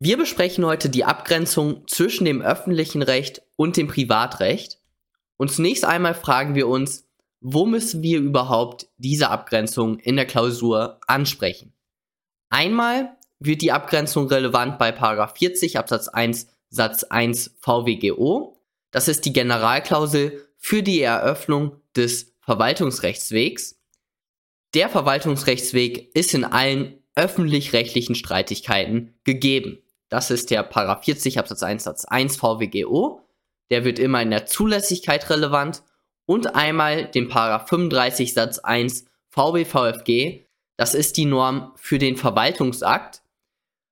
Wir besprechen heute die Abgrenzung zwischen dem öffentlichen Recht und dem Privatrecht. Und zunächst einmal fragen wir uns, wo müssen wir überhaupt diese Abgrenzung in der Klausur ansprechen? Einmal wird die Abgrenzung relevant bei 40 Absatz 1 Satz 1 VWGO. Das ist die Generalklausel für die Eröffnung des Verwaltungsrechtswegs. Der Verwaltungsrechtsweg ist in allen öffentlich-rechtlichen Streitigkeiten gegeben. Das ist der 40 Absatz 1 Satz 1 VWGO. Der wird immer in der Zulässigkeit relevant und einmal den 35 Satz 1 VBVFG. Das ist die Norm für den Verwaltungsakt.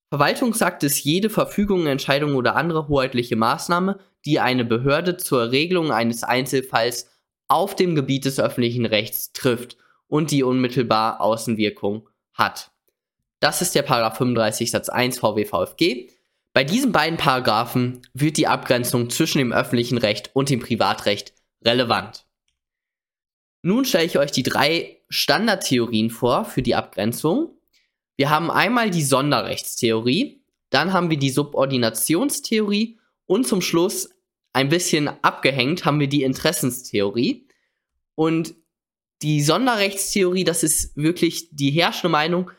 Verwaltungsakt ist jede Verfügung, Entscheidung oder andere hoheitliche Maßnahme, die eine Behörde zur Regelung eines Einzelfalls auf dem Gebiet des öffentlichen Rechts trifft und die unmittelbar Außenwirkung hat. Das ist der Paragraph 35 Satz 1 VWVFG. Bei diesen beiden Paragraphen wird die Abgrenzung zwischen dem öffentlichen Recht und dem Privatrecht relevant. Nun stelle ich euch die drei Standardtheorien vor für die Abgrenzung. Wir haben einmal die Sonderrechtstheorie, dann haben wir die Subordinationstheorie und zum Schluss ein bisschen abgehängt haben wir die Interessenstheorie. Und die Sonderrechtstheorie, das ist wirklich die herrschende Meinung.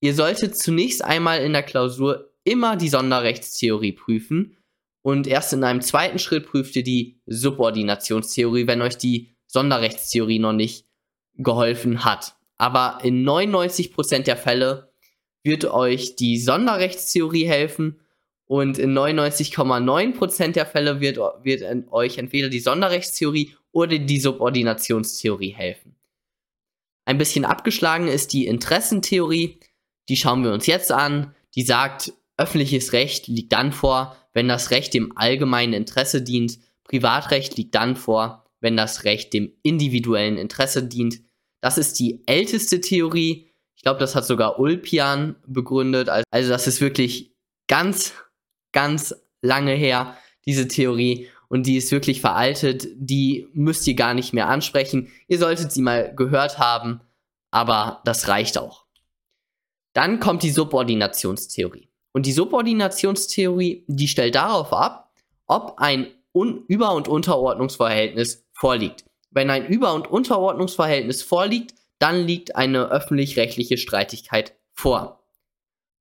Ihr solltet zunächst einmal in der Klausur immer die Sonderrechtstheorie prüfen und erst in einem zweiten Schritt prüft ihr die Subordinationstheorie, wenn euch die Sonderrechtstheorie noch nicht geholfen hat. Aber in 99% der Fälle wird euch die Sonderrechtstheorie helfen und in 99,9% der Fälle wird, wird euch entweder die Sonderrechtstheorie oder die Subordinationstheorie helfen. Ein bisschen abgeschlagen ist die Interessentheorie, die schauen wir uns jetzt an. Die sagt, öffentliches Recht liegt dann vor, wenn das Recht dem allgemeinen Interesse dient. Privatrecht liegt dann vor, wenn das Recht dem individuellen Interesse dient. Das ist die älteste Theorie. Ich glaube, das hat sogar Ulpian begründet. Also das ist wirklich ganz, ganz lange her, diese Theorie und die ist wirklich veraltet, die müsst ihr gar nicht mehr ansprechen. Ihr solltet sie mal gehört haben, aber das reicht auch. Dann kommt die Subordinationstheorie. Und die Subordinationstheorie, die stellt darauf ab, ob ein Un Über- und Unterordnungsverhältnis vorliegt. Wenn ein Über- und Unterordnungsverhältnis vorliegt, dann liegt eine öffentlich-rechtliche Streitigkeit vor.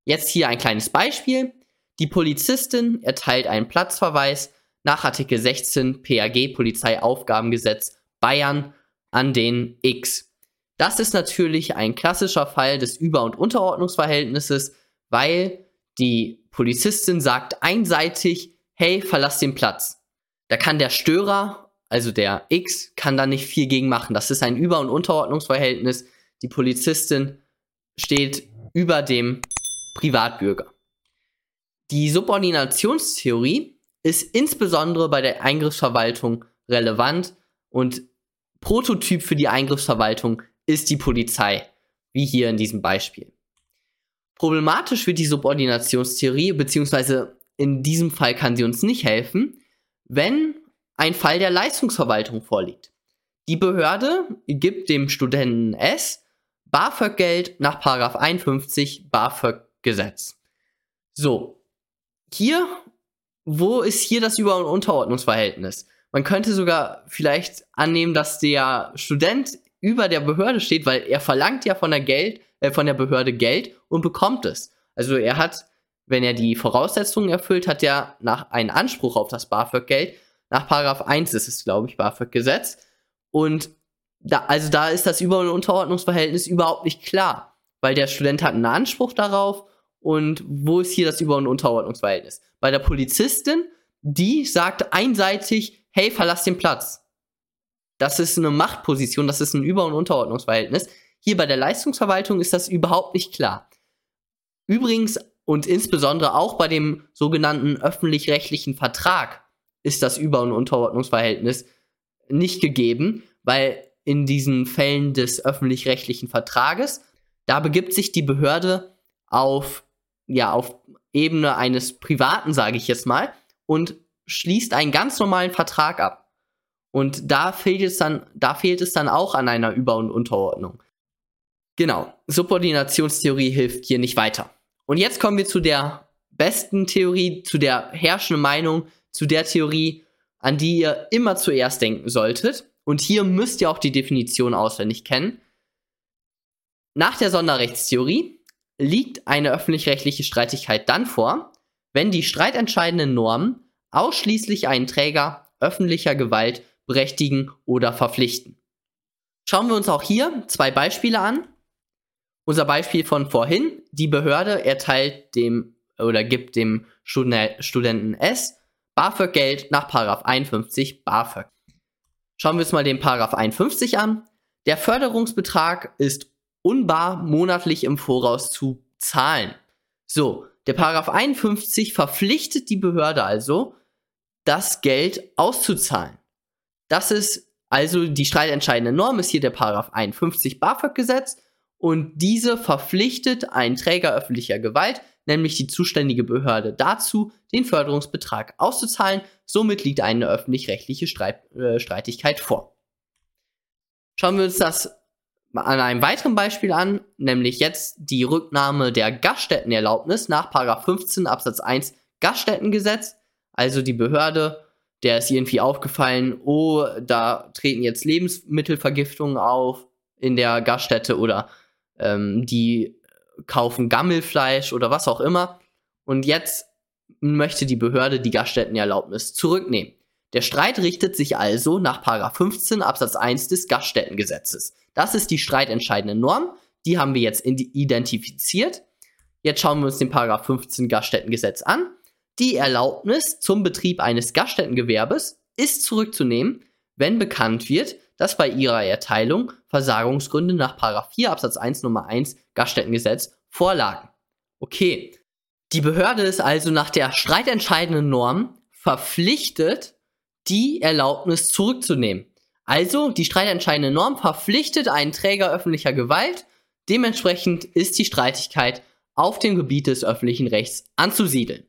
Jetzt hier ein kleines Beispiel. Die Polizistin erteilt einen Platzverweis nach Artikel 16 PAG Polizeiaufgabengesetz Bayern an den X. Das ist natürlich ein klassischer Fall des Über- und Unterordnungsverhältnisses, weil die Polizistin sagt einseitig, hey, verlass den Platz. Da kann der Störer, also der X, kann da nicht viel gegen machen. Das ist ein Über- und Unterordnungsverhältnis. Die Polizistin steht über dem Privatbürger. Die Subordinationstheorie ist insbesondere bei der Eingriffsverwaltung relevant und Prototyp für die Eingriffsverwaltung ist die Polizei, wie hier in diesem Beispiel. Problematisch wird die Subordinationstheorie, beziehungsweise in diesem Fall kann sie uns nicht helfen, wenn ein Fall der Leistungsverwaltung vorliegt. Die Behörde gibt dem Studenten S BAföG-Geld nach 51 BAföG-Gesetz. So, hier wo ist hier das Über- und Unterordnungsverhältnis? Man könnte sogar vielleicht annehmen, dass der Student über der Behörde steht, weil er verlangt ja von der Geld, äh, von der Behörde Geld und bekommt es. Also er hat, wenn er die Voraussetzungen erfüllt, hat er nach einen Anspruch auf das BAföG-Geld. Nach Paragraph 1 ist es, glaube ich, BAföG-Gesetz. Und da, also da ist das Über- und Unterordnungsverhältnis überhaupt nicht klar, weil der Student hat einen Anspruch darauf und wo ist hier das Über- und Unterordnungsverhältnis? Bei der Polizistin, die sagt einseitig, hey, verlass den Platz. Das ist eine Machtposition, das ist ein Über- und Unterordnungsverhältnis. Hier bei der Leistungsverwaltung ist das überhaupt nicht klar. Übrigens und insbesondere auch bei dem sogenannten öffentlich-rechtlichen Vertrag ist das Über- und Unterordnungsverhältnis nicht gegeben, weil in diesen Fällen des öffentlich-rechtlichen Vertrages, da begibt sich die Behörde auf ja, auf Ebene eines Privaten, sage ich jetzt mal, und schließt einen ganz normalen Vertrag ab. Und da fehlt es dann, da fehlt es dann auch an einer Über- und Unterordnung. Genau, Subordinationstheorie hilft hier nicht weiter. Und jetzt kommen wir zu der besten Theorie, zu der herrschenden Meinung, zu der Theorie, an die ihr immer zuerst denken solltet. Und hier müsst ihr auch die Definition auswendig kennen. Nach der Sonderrechtstheorie liegt eine öffentlich-rechtliche Streitigkeit dann vor, wenn die streitentscheidenden Normen ausschließlich einen Träger öffentlicher Gewalt berechtigen oder verpflichten. Schauen wir uns auch hier zwei Beispiele an. Unser Beispiel von vorhin, die Behörde erteilt dem oder gibt dem Studenten S BAföG-Geld nach 51 BAföG. Schauen wir uns mal den 51 an. Der Förderungsbetrag ist unbar monatlich im Voraus zu zahlen. So, der Paragraph 51 verpflichtet die Behörde also, das Geld auszuzahlen. Das ist also die streitentscheidende Norm, ist hier der Paragraph 51 BAföG-Gesetz und diese verpflichtet einen Träger öffentlicher Gewalt, nämlich die zuständige Behörde, dazu, den Förderungsbetrag auszuzahlen. Somit liegt eine öffentlich-rechtliche Streit, äh, Streitigkeit vor. Schauen wir uns das an einem weiteren Beispiel an, nämlich jetzt die Rücknahme der Gaststättenerlaubnis nach 15 Absatz 1 Gaststättengesetz. Also die Behörde, der ist irgendwie aufgefallen, oh, da treten jetzt Lebensmittelvergiftungen auf in der Gaststätte oder ähm, die kaufen Gammelfleisch oder was auch immer. Und jetzt möchte die Behörde die Gaststättenerlaubnis zurücknehmen. Der Streit richtet sich also nach 15 Absatz 1 des Gaststättengesetzes. Das ist die streitentscheidende Norm. Die haben wir jetzt identifiziert. Jetzt schauen wir uns den 15 Gaststättengesetz an. Die Erlaubnis zum Betrieb eines Gaststättengewerbes ist zurückzunehmen, wenn bekannt wird, dass bei ihrer Erteilung Versagungsgründe nach 4 Absatz 1 Nummer 1 Gaststättengesetz vorlagen. Okay. Die Behörde ist also nach der streitentscheidenden Norm verpflichtet, die Erlaubnis zurückzunehmen. Also die streitentscheidende Norm verpflichtet einen Träger öffentlicher Gewalt, dementsprechend ist die Streitigkeit auf dem Gebiet des öffentlichen Rechts anzusiedeln.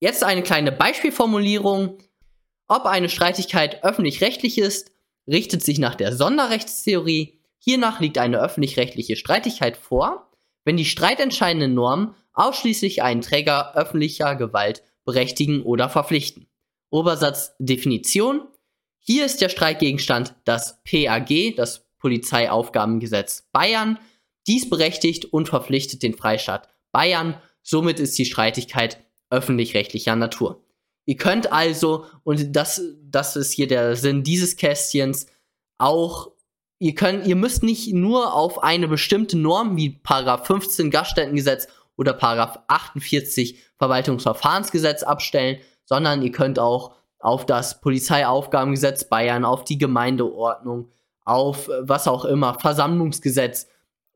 Jetzt eine kleine Beispielformulierung. Ob eine Streitigkeit öffentlich-rechtlich ist, richtet sich nach der Sonderrechtstheorie. Hiernach liegt eine öffentlich-rechtliche Streitigkeit vor, wenn die streitentscheidenden Normen ausschließlich einen Träger öffentlicher Gewalt berechtigen oder verpflichten. Obersatz Definition. Hier ist der Streitgegenstand das PAG, das Polizeiaufgabengesetz Bayern. Dies berechtigt und verpflichtet den Freistaat Bayern. Somit ist die Streitigkeit öffentlich-rechtlicher Natur. Ihr könnt also, und das, das ist hier der Sinn dieses Kästchens, auch, ihr könnt, ihr müsst nicht nur auf eine bestimmte Norm wie Paragraph 15 Gaststättengesetz oder Paragraph 48 Verwaltungsverfahrensgesetz abstellen, sondern ihr könnt auch auf das Polizeiaufgabengesetz Bayern, auf die Gemeindeordnung, auf was auch immer, Versammlungsgesetz.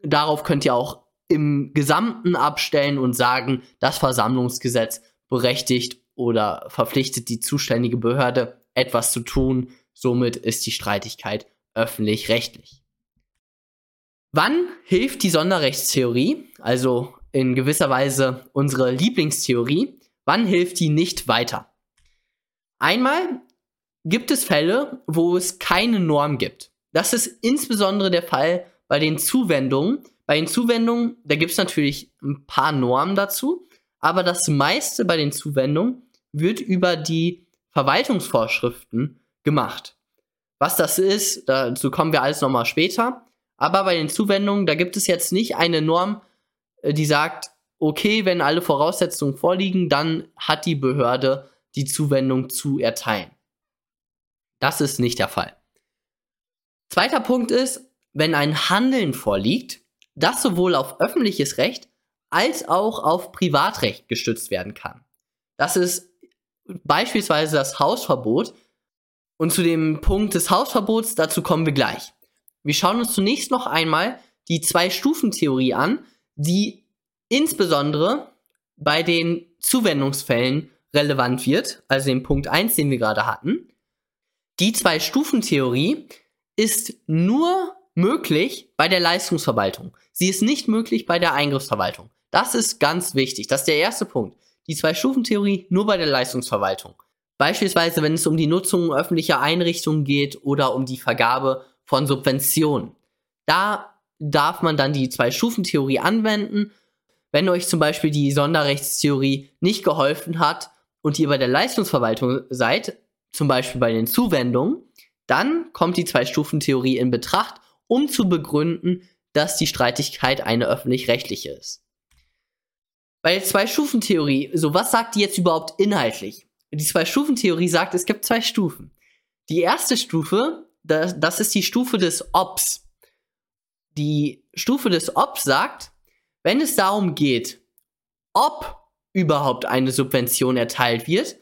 Darauf könnt ihr auch im Gesamten abstellen und sagen, das Versammlungsgesetz berechtigt oder verpflichtet die zuständige Behörde, etwas zu tun. Somit ist die Streitigkeit öffentlich-rechtlich. Wann hilft die Sonderrechtstheorie, also in gewisser Weise unsere Lieblingstheorie, wann hilft die nicht weiter? Einmal gibt es Fälle, wo es keine Norm gibt. Das ist insbesondere der Fall bei den Zuwendungen. Bei den Zuwendungen, da gibt es natürlich ein paar Normen dazu, aber das meiste bei den Zuwendungen wird über die Verwaltungsvorschriften gemacht. Was das ist, dazu kommen wir alles nochmal später. Aber bei den Zuwendungen, da gibt es jetzt nicht eine Norm, äh, die sagt, okay, wenn alle Voraussetzungen vorliegen, dann hat die Behörde die Zuwendung zu erteilen. Das ist nicht der Fall. Zweiter Punkt ist, wenn ein Handeln vorliegt, das sowohl auf öffentliches Recht als auch auf Privatrecht gestützt werden kann. Das ist beispielsweise das Hausverbot. Und zu dem Punkt des Hausverbots, dazu kommen wir gleich. Wir schauen uns zunächst noch einmal die Zwei-Stufen-Theorie an, die insbesondere bei den Zuwendungsfällen relevant wird, also den Punkt 1, den wir gerade hatten. Die Zwei-Stufen-Theorie ist nur möglich bei der Leistungsverwaltung. Sie ist nicht möglich bei der Eingriffsverwaltung. Das ist ganz wichtig. Das ist der erste Punkt. Die Zwei-Stufen-Theorie nur bei der Leistungsverwaltung. Beispielsweise, wenn es um die Nutzung öffentlicher Einrichtungen geht oder um die Vergabe von Subventionen. Da darf man dann die Zwei-Stufen-Theorie anwenden. wenn euch zum Beispiel die Sonderrechtstheorie nicht geholfen hat und ihr bei der Leistungsverwaltung seid, zum Beispiel bei den Zuwendungen, dann kommt die Zwei-Stufen-Theorie in Betracht, um zu begründen, dass die Streitigkeit eine öffentlich-rechtliche ist. Bei der Zwei-Stufen-Theorie, so was sagt die jetzt überhaupt inhaltlich? Die Zwei-Stufen-Theorie sagt, es gibt zwei Stufen. Die erste Stufe, das, das ist die Stufe des Ops. Die Stufe des Ops sagt, wenn es darum geht, ob überhaupt eine Subvention erteilt wird,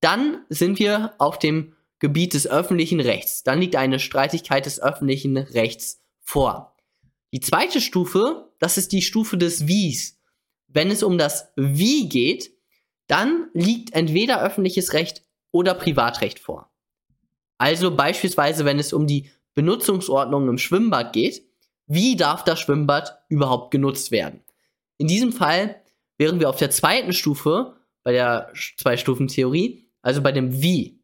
dann sind wir auf dem Gebiet des öffentlichen Rechts. Dann liegt eine Streitigkeit des öffentlichen Rechts vor. Die zweite Stufe, das ist die Stufe des Wies. Wenn es um das Wie geht, dann liegt entweder öffentliches Recht oder Privatrecht vor. Also beispielsweise, wenn es um die Benutzungsordnung im Schwimmbad geht, wie darf das Schwimmbad überhaupt genutzt werden? In diesem Fall wären wir auf der zweiten Stufe bei der Zwei-Stufen-Theorie, also bei dem Wie.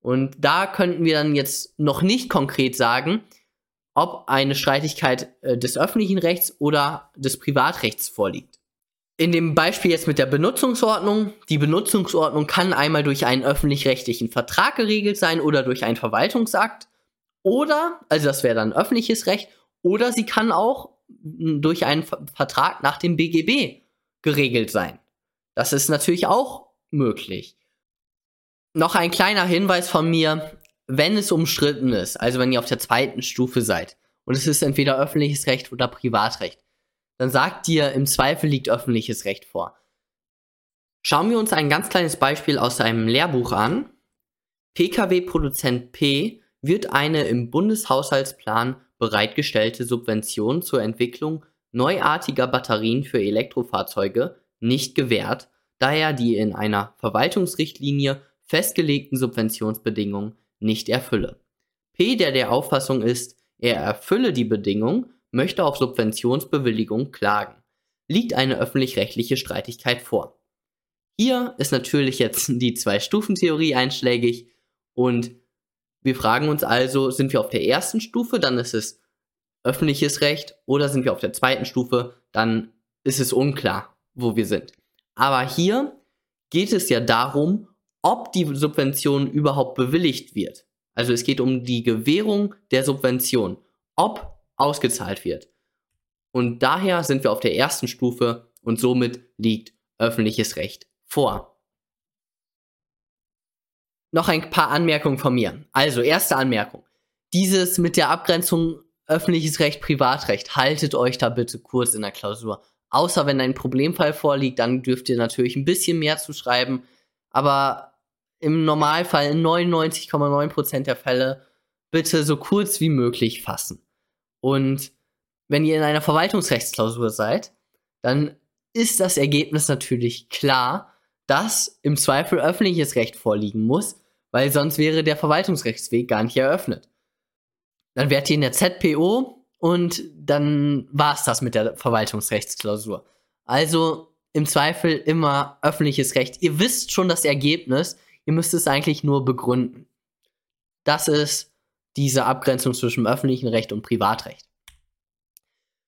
Und da könnten wir dann jetzt noch nicht konkret sagen, ob eine Streitigkeit äh, des öffentlichen Rechts oder des Privatrechts vorliegt. In dem Beispiel jetzt mit der Benutzungsordnung, die Benutzungsordnung kann einmal durch einen öffentlich-rechtlichen Vertrag geregelt sein oder durch einen Verwaltungsakt oder, also das wäre dann öffentliches Recht, oder sie kann auch durch einen Vertrag nach dem BGB geregelt sein. Das ist natürlich auch möglich. Noch ein kleiner Hinweis von mir, wenn es umstritten ist, also wenn ihr auf der zweiten Stufe seid und es ist entweder öffentliches Recht oder Privatrecht, dann sagt dir, im Zweifel liegt öffentliches Recht vor. Schauen wir uns ein ganz kleines Beispiel aus einem Lehrbuch an. Pkw-Produzent P wird eine im Bundeshaushaltsplan bereitgestellte Subvention zur Entwicklung neuartiger Batterien für Elektrofahrzeuge nicht gewährt, da er die in einer Verwaltungsrichtlinie festgelegten Subventionsbedingungen nicht erfülle. P, der der Auffassung ist, er erfülle die Bedingung, möchte auf Subventionsbewilligung klagen. Liegt eine öffentlich-rechtliche Streitigkeit vor. Hier ist natürlich jetzt die Zwei-Stufen-Theorie einschlägig und wir fragen uns also, sind wir auf der ersten Stufe, dann ist es öffentliches Recht, oder sind wir auf der zweiten Stufe, dann ist es unklar, wo wir sind. Aber hier geht es ja darum, ob die Subvention überhaupt bewilligt wird. Also es geht um die Gewährung der Subvention, ob ausgezahlt wird. Und daher sind wir auf der ersten Stufe und somit liegt öffentliches Recht vor. Noch ein paar Anmerkungen von mir. Also, erste Anmerkung. Dieses mit der Abgrenzung öffentliches Recht, Privatrecht, haltet euch da bitte kurz in der Klausur. Außer wenn ein Problemfall vorliegt, dann dürft ihr natürlich ein bisschen mehr zu schreiben. Aber im Normalfall in 99,9% der Fälle bitte so kurz wie möglich fassen. Und wenn ihr in einer Verwaltungsrechtsklausur seid, dann ist das Ergebnis natürlich klar, dass im Zweifel öffentliches Recht vorliegen muss, weil sonst wäre der Verwaltungsrechtsweg gar nicht eröffnet. Dann wärt ihr in der ZPO und dann war es das mit der Verwaltungsrechtsklausur. Also im Zweifel immer öffentliches Recht. Ihr wisst schon das Ergebnis, ihr müsst es eigentlich nur begründen. Das ist diese Abgrenzung zwischen öffentlichem Recht und Privatrecht.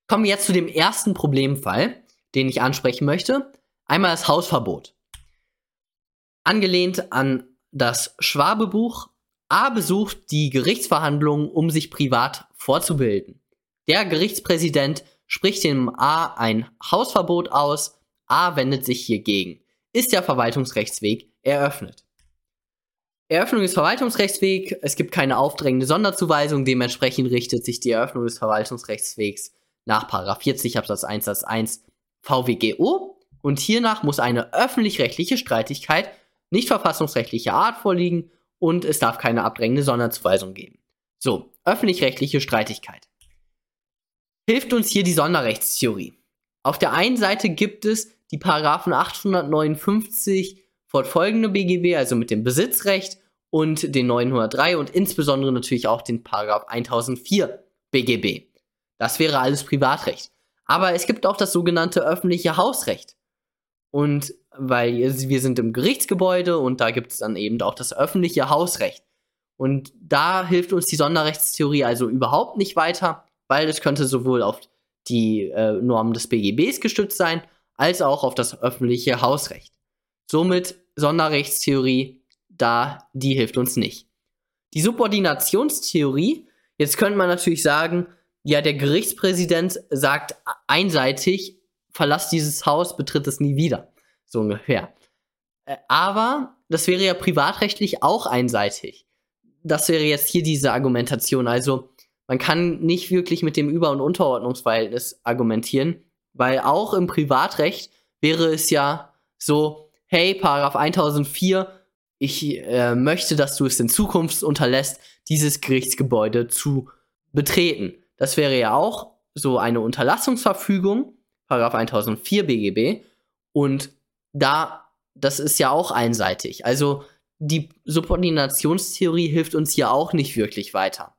Kommen wir jetzt zu dem ersten Problemfall, den ich ansprechen möchte. Einmal das Hausverbot. Angelehnt an das Schwabebuch A besucht die Gerichtsverhandlungen, um sich privat vorzubilden. Der Gerichtspräsident spricht dem A ein Hausverbot aus, A wendet sich hiergegen. Ist der Verwaltungsrechtsweg eröffnet. Eröffnung des Verwaltungsrechtswegs, es gibt keine aufdrängende Sonderzuweisung, dementsprechend richtet sich die Eröffnung des Verwaltungsrechtswegs nach 40 Absatz 1 Satz 1 VWGO und hiernach muss eine öffentlich-rechtliche Streitigkeit nicht verfassungsrechtlicher Art vorliegen und es darf keine abdrängende Sonderzuweisung geben. So, öffentlich-rechtliche Streitigkeit. Hilft uns hier die Sonderrechtstheorie. Auf der einen Seite gibt es die Paragraphen 859 fortfolgende BGB, also mit dem Besitzrecht und den 903 und insbesondere natürlich auch den Paragraph 1004 BGB. Das wäre alles Privatrecht. Aber es gibt auch das sogenannte öffentliche Hausrecht. Und weil wir sind im Gerichtsgebäude und da gibt es dann eben auch das öffentliche Hausrecht. Und da hilft uns die Sonderrechtstheorie also überhaupt nicht weiter, weil es könnte sowohl auf die äh, Normen des BGBs gestützt sein, als auch auf das öffentliche Hausrecht. Somit Sonderrechtstheorie, da die hilft uns nicht. Die Subordinationstheorie, jetzt könnte man natürlich sagen, ja, der Gerichtspräsident sagt einseitig, verlass dieses Haus, betritt es nie wieder. So ungefähr. Äh, aber das wäre ja privatrechtlich auch einseitig. Das wäre jetzt hier diese Argumentation. Also man kann nicht wirklich mit dem Über- und Unterordnungsverhältnis argumentieren, weil auch im Privatrecht wäre es ja so, hey, Paragraph 1004, ich äh, möchte, dass du es in Zukunft unterlässt, dieses Gerichtsgebäude zu betreten. Das wäre ja auch so eine Unterlassungsverfügung, Paragraph 1004 BGB. Und da, das ist ja auch einseitig. Also die Subordinationstheorie hilft uns hier auch nicht wirklich weiter.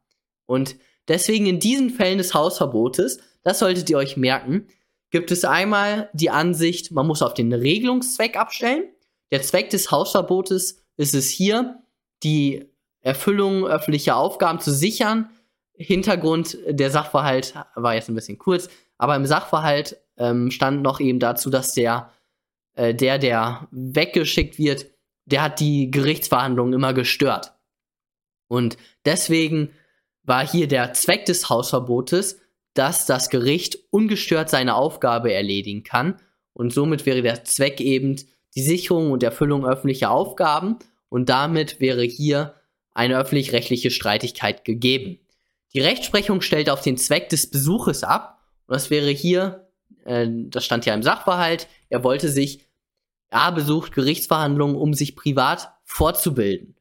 Und deswegen in diesen Fällen des Hausverbotes, das solltet ihr euch merken, gibt es einmal die Ansicht, man muss auf den Regelungszweck abstellen. Der Zweck des Hausverbotes ist es hier, die Erfüllung öffentlicher Aufgaben zu sichern. Hintergrund der Sachverhalt war jetzt ein bisschen kurz, aber im Sachverhalt ähm, stand noch eben dazu, dass der, äh, der, der weggeschickt wird, der hat die Gerichtsverhandlungen immer gestört. Und deswegen war hier der Zweck des Hausverbotes, dass das Gericht ungestört seine Aufgabe erledigen kann. Und somit wäre der Zweck eben die Sicherung und Erfüllung öffentlicher Aufgaben. Und damit wäre hier eine öffentlich-rechtliche Streitigkeit gegeben. Die Rechtsprechung stellt auf den Zweck des Besuches ab. Und das wäre hier, äh, das stand ja im Sachverhalt, er wollte sich, er besucht Gerichtsverhandlungen, um sich privat fortzubilden.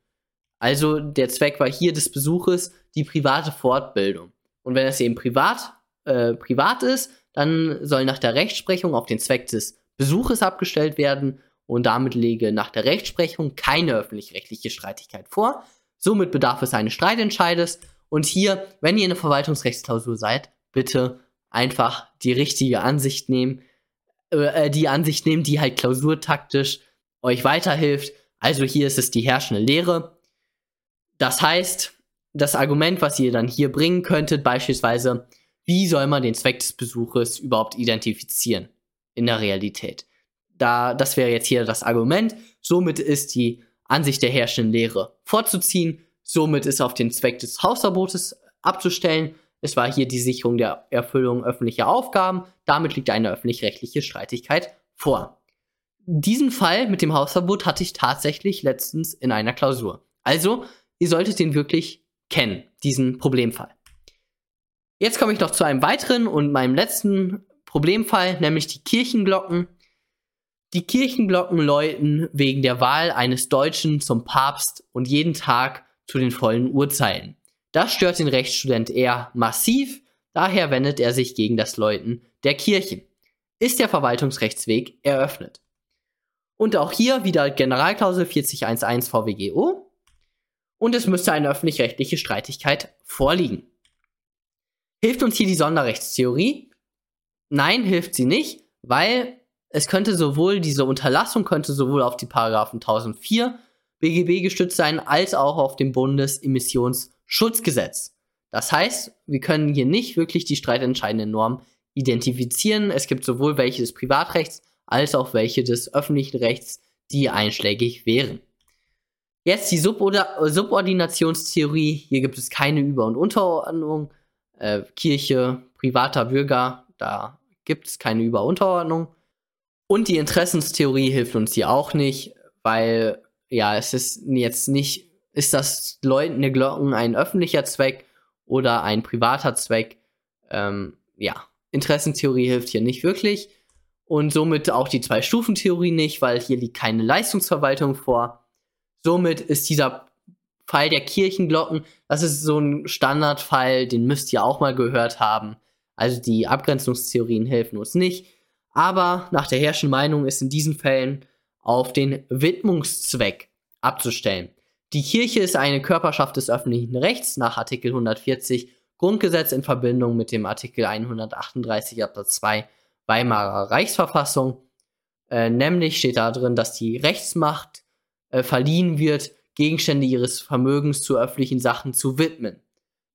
Also der Zweck war hier des Besuches die private Fortbildung. Und wenn es eben privat, äh, privat ist, dann soll nach der Rechtsprechung auf den Zweck des Besuches abgestellt werden und damit lege nach der Rechtsprechung keine öffentlich-rechtliche Streitigkeit vor. Somit bedarf es eines Streitentscheides. Und hier, wenn ihr in der Verwaltungsrechtsklausur seid, bitte einfach die richtige Ansicht nehmen, äh, die Ansicht nehmen, die halt klausurtaktisch euch weiterhilft. Also hier ist es die herrschende Lehre. Das heißt, das Argument, was ihr dann hier bringen könntet, beispielsweise, wie soll man den Zweck des Besuches überhaupt identifizieren in der Realität? Da, das wäre jetzt hier das Argument. Somit ist die Ansicht der herrschenden Lehre vorzuziehen. Somit ist auf den Zweck des Hausverbotes abzustellen. Es war hier die Sicherung der Erfüllung öffentlicher Aufgaben. Damit liegt eine öffentlich-rechtliche Streitigkeit vor. Diesen Fall mit dem Hausverbot hatte ich tatsächlich letztens in einer Klausur. Also, ihr solltet den wirklich kennen, diesen Problemfall. Jetzt komme ich noch zu einem weiteren und meinem letzten Problemfall, nämlich die Kirchenglocken. Die Kirchenglocken läuten wegen der Wahl eines Deutschen zum Papst und jeden Tag zu den vollen Uhrzeiten. Das stört den Rechtsstudent eher massiv, daher wendet er sich gegen das Läuten der Kirchen. Ist der Verwaltungsrechtsweg eröffnet. Und auch hier wieder Generalklausel 4011 VWGO. Und es müsste eine öffentlich-rechtliche Streitigkeit vorliegen. Hilft uns hier die Sonderrechtstheorie? Nein, hilft sie nicht, weil es könnte sowohl, diese Unterlassung könnte sowohl auf die Paragraphen 1004 BGB gestützt sein, als auch auf dem Bundesemissionsschutzgesetz. Das heißt, wir können hier nicht wirklich die streitentscheidende Norm identifizieren. Es gibt sowohl welche des Privatrechts als auch welche des öffentlichen Rechts, die einschlägig wären. Jetzt die Subordinationstheorie. Hier gibt es keine Über- und Unterordnung. Äh, Kirche, privater Bürger, da gibt es keine Über- und die Interessenstheorie hilft uns hier auch nicht, weil ja, es ist jetzt nicht, ist das Läuten der Glocken ein öffentlicher Zweck oder ein privater Zweck? Ähm, ja, Interessentheorie hilft hier nicht wirklich. Und somit auch die Zwei-Stufen-Theorie nicht, weil hier liegt keine Leistungsverwaltung vor. Somit ist dieser Fall der Kirchenglocken, das ist so ein Standardfall, den müsst ihr auch mal gehört haben. Also die Abgrenzungstheorien helfen uns nicht. Aber nach der herrschenden Meinung ist in diesen Fällen auf den Widmungszweck abzustellen. Die Kirche ist eine Körperschaft des öffentlichen Rechts nach Artikel 140 Grundgesetz in Verbindung mit dem Artikel 138 Absatz 2 Weimarer Reichsverfassung. Äh, nämlich steht da drin, dass die Rechtsmacht äh, verliehen wird, Gegenstände ihres Vermögens zu öffentlichen Sachen zu widmen.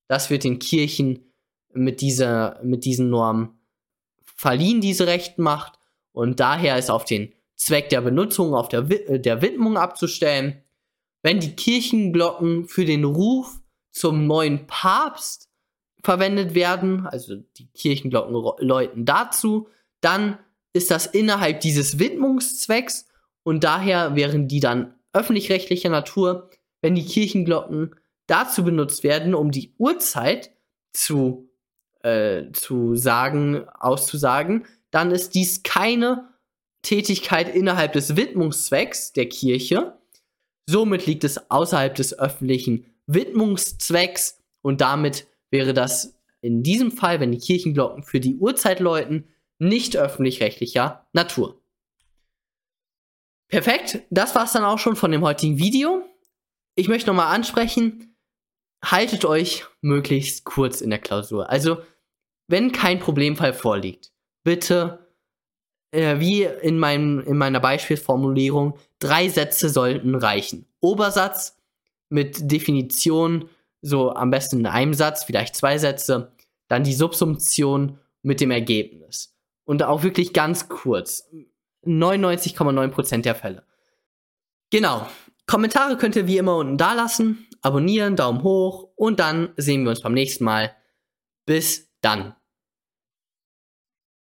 Das wird den Kirchen mit, dieser, mit diesen Normen verliehen, diese Rechtmacht. und daher ist auf den Zweck der Benutzung, auf der, äh, der Widmung abzustellen. Wenn die Kirchenglocken für den Ruf zum neuen Papst verwendet werden, also die Kirchenglocken läuten dazu, dann ist das innerhalb dieses Widmungszwecks und daher wären die dann öffentlich-rechtlicher Natur, wenn die Kirchenglocken dazu benutzt werden, um die Uhrzeit zu, äh, zu sagen, auszusagen, dann ist dies keine Tätigkeit innerhalb des Widmungszwecks der Kirche. Somit liegt es außerhalb des öffentlichen Widmungszwecks und damit wäre das in diesem Fall, wenn die Kirchenglocken für die Uhrzeit läuten, nicht öffentlich-rechtlicher Natur. Perfekt, das war's dann auch schon von dem heutigen Video. Ich möchte nochmal ansprechen, haltet euch möglichst kurz in der Klausur. Also, wenn kein Problemfall vorliegt, bitte, äh, wie in, meinem, in meiner Beispielformulierung, drei Sätze sollten reichen. Obersatz mit Definition, so am besten in einem Satz, vielleicht zwei Sätze, dann die Subsumption mit dem Ergebnis. Und auch wirklich ganz kurz. 99,9% der Fälle. Genau. Kommentare könnt ihr wie immer unten da lassen. Abonnieren, Daumen hoch und dann sehen wir uns beim nächsten Mal. Bis dann.